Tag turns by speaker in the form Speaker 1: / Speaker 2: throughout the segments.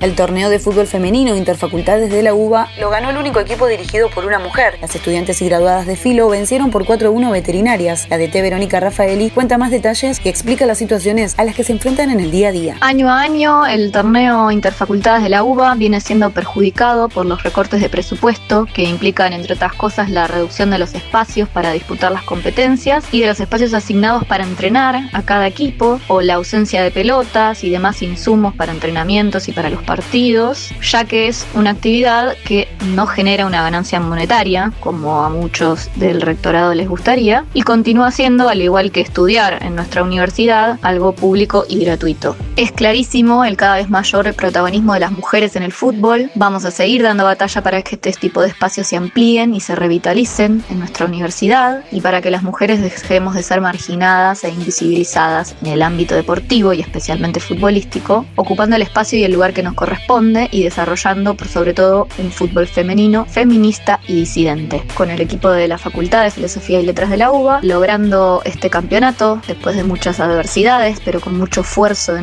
Speaker 1: El torneo de fútbol femenino Interfacultades de la UBA lo ganó el único equipo dirigido por una mujer. Las estudiantes y graduadas de Filo vencieron por 4-1 veterinarias. La DT Verónica Rafaeli cuenta más detalles y explica las situaciones a las que se enfrentan en el día a día.
Speaker 2: Año a año, el torneo Interfacultades de la UBA viene siendo perjudicado por los recortes de presupuesto que implican, entre otras cosas, la reducción de los espacios para disputar las competencias y de los espacios asignados para entrenar a cada equipo o la ausencia de pelotas y demás insumos para entrenamientos y para los partidos, ya que es una actividad que no genera una ganancia monetaria, como a muchos del rectorado les gustaría, y continúa siendo, al igual que estudiar en nuestra universidad, algo público y gratuito. Es clarísimo el cada vez mayor protagonismo de las mujeres en el fútbol. Vamos a seguir dando batalla para que este tipo de espacios se amplíen y se revitalicen en nuestra universidad y para que las mujeres dejemos de ser marginadas e invisibilizadas en el ámbito deportivo y especialmente futbolístico, ocupando el espacio y el lugar que nos corresponde y desarrollando por sobre todo un fútbol femenino, feminista y disidente. Con el equipo de la Facultad de Filosofía y Letras de la UBA, logrando este campeonato después de muchas adversidades, pero con mucho esfuerzo de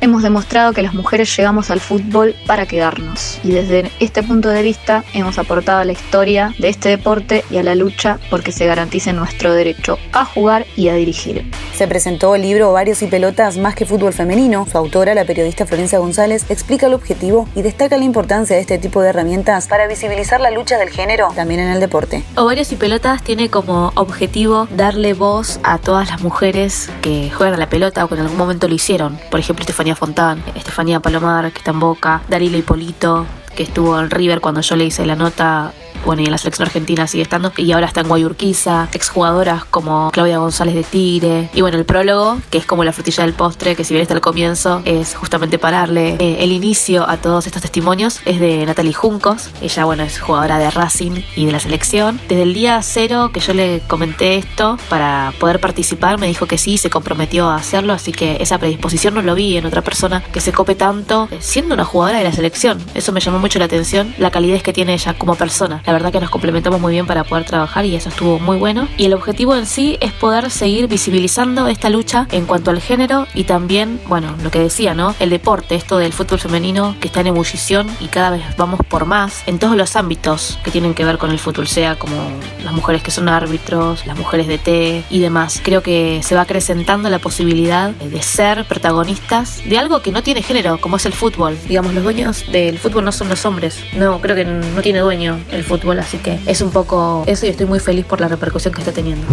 Speaker 2: hemos demostrado que las mujeres llegamos al fútbol para quedarnos. Y desde este punto de vista hemos aportado a la historia de este deporte y a la lucha porque se garantice nuestro derecho a jugar y a dirigir.
Speaker 1: Se presentó el libro Varios y Pelotas más que fútbol femenino. Su autora, la periodista Florencia González, explica el objetivo y destaca la importancia de este tipo de herramientas para visibilizar la lucha del género también en el deporte.
Speaker 3: Ovarios y Pelotas tiene como objetivo darle voz a todas las mujeres que juegan a la pelota o que en algún momento lo hicieron. Por ejemplo, Estefanía Fontán, Estefanía Palomar, que está en Boca, Darila Hipolito, que estuvo en River cuando yo le hice la nota bueno, y en la selección argentina sigue estando, y ahora está en Guayurquiza, exjugadoras como Claudia González de Tigre, y bueno, el prólogo, que es como la frutilla del postre, que si bien está al comienzo, es justamente pararle eh, el inicio a todos estos testimonios, es de Natalie Juncos, ella, bueno, es jugadora de Racing y de la selección. Desde el día cero que yo le comenté esto, para poder participar, me dijo que sí, se comprometió a hacerlo, así que esa predisposición no lo vi en otra persona que se cope tanto eh, siendo una jugadora de la selección. Eso me llamó mucho la atención, la calidez que tiene ella como persona. Verdad que nos complementamos muy bien para poder trabajar y eso estuvo muy bueno. Y el objetivo en sí es poder seguir visibilizando esta lucha en cuanto al género y también, bueno, lo que decía, ¿no? El deporte, esto del fútbol femenino que está en ebullición y cada vez vamos por más en todos los ámbitos que tienen que ver con el fútbol, sea como las mujeres que son árbitros, las mujeres de té y demás. Creo que se va acrecentando la posibilidad de ser protagonistas de algo que no tiene género, como es el fútbol. Digamos, los dueños del fútbol no son los hombres. No, creo que no tiene dueño el fútbol, así que es un poco eso y estoy muy feliz por la repercusión que está teniendo.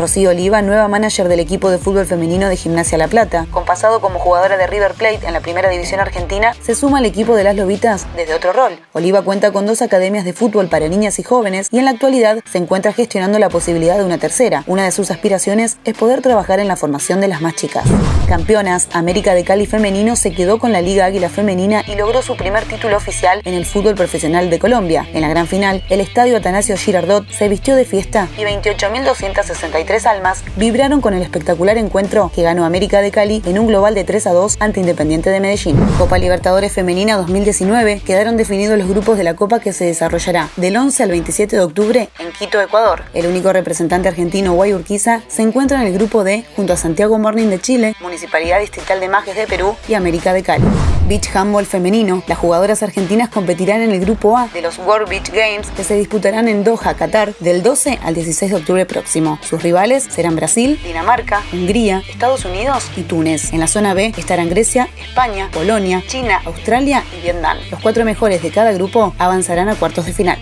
Speaker 1: Rocío Oliva, nueva manager del equipo de fútbol femenino de Gimnasia La Plata. Con pasado como jugadora de River Plate en la primera división argentina, se suma al equipo de las Lobitas desde otro rol. Oliva cuenta con dos academias de fútbol para niñas y jóvenes y en la actualidad se encuentra gestionando la posibilidad de una tercera. Una de sus aspiraciones es poder trabajar en la formación de las más chicas. Campeonas, América de Cali femenino se quedó con la Liga Águila femenina y logró su primer título oficial en el fútbol profesional de Colombia. En la gran final, el estadio Atanasio Girardot se vistió de fiesta y 28.263 tres almas vibraron con el espectacular encuentro que ganó América de Cali en un global de 3 a 2 ante Independiente de Medellín. Copa Libertadores Femenina 2019 quedaron definidos los grupos de la Copa que se desarrollará del 11 al 27 de octubre en Quito, Ecuador. El único representante argentino, Guayurquiza, se encuentra en el grupo D junto a Santiago Morning de Chile, Municipalidad Distrital de Majes de Perú y América de Cali. Beach Handball femenino. Las jugadoras argentinas competirán en el grupo A de los World Beach Games que se disputarán en Doha, Qatar, del 12 al 16 de octubre próximo. Sus rivales serán Brasil, Dinamarca, Hungría, Estados Unidos y Túnez. En la zona B estarán Grecia, España, Polonia, China, Australia y Vietnam. Los cuatro mejores de cada grupo avanzarán a cuartos de final.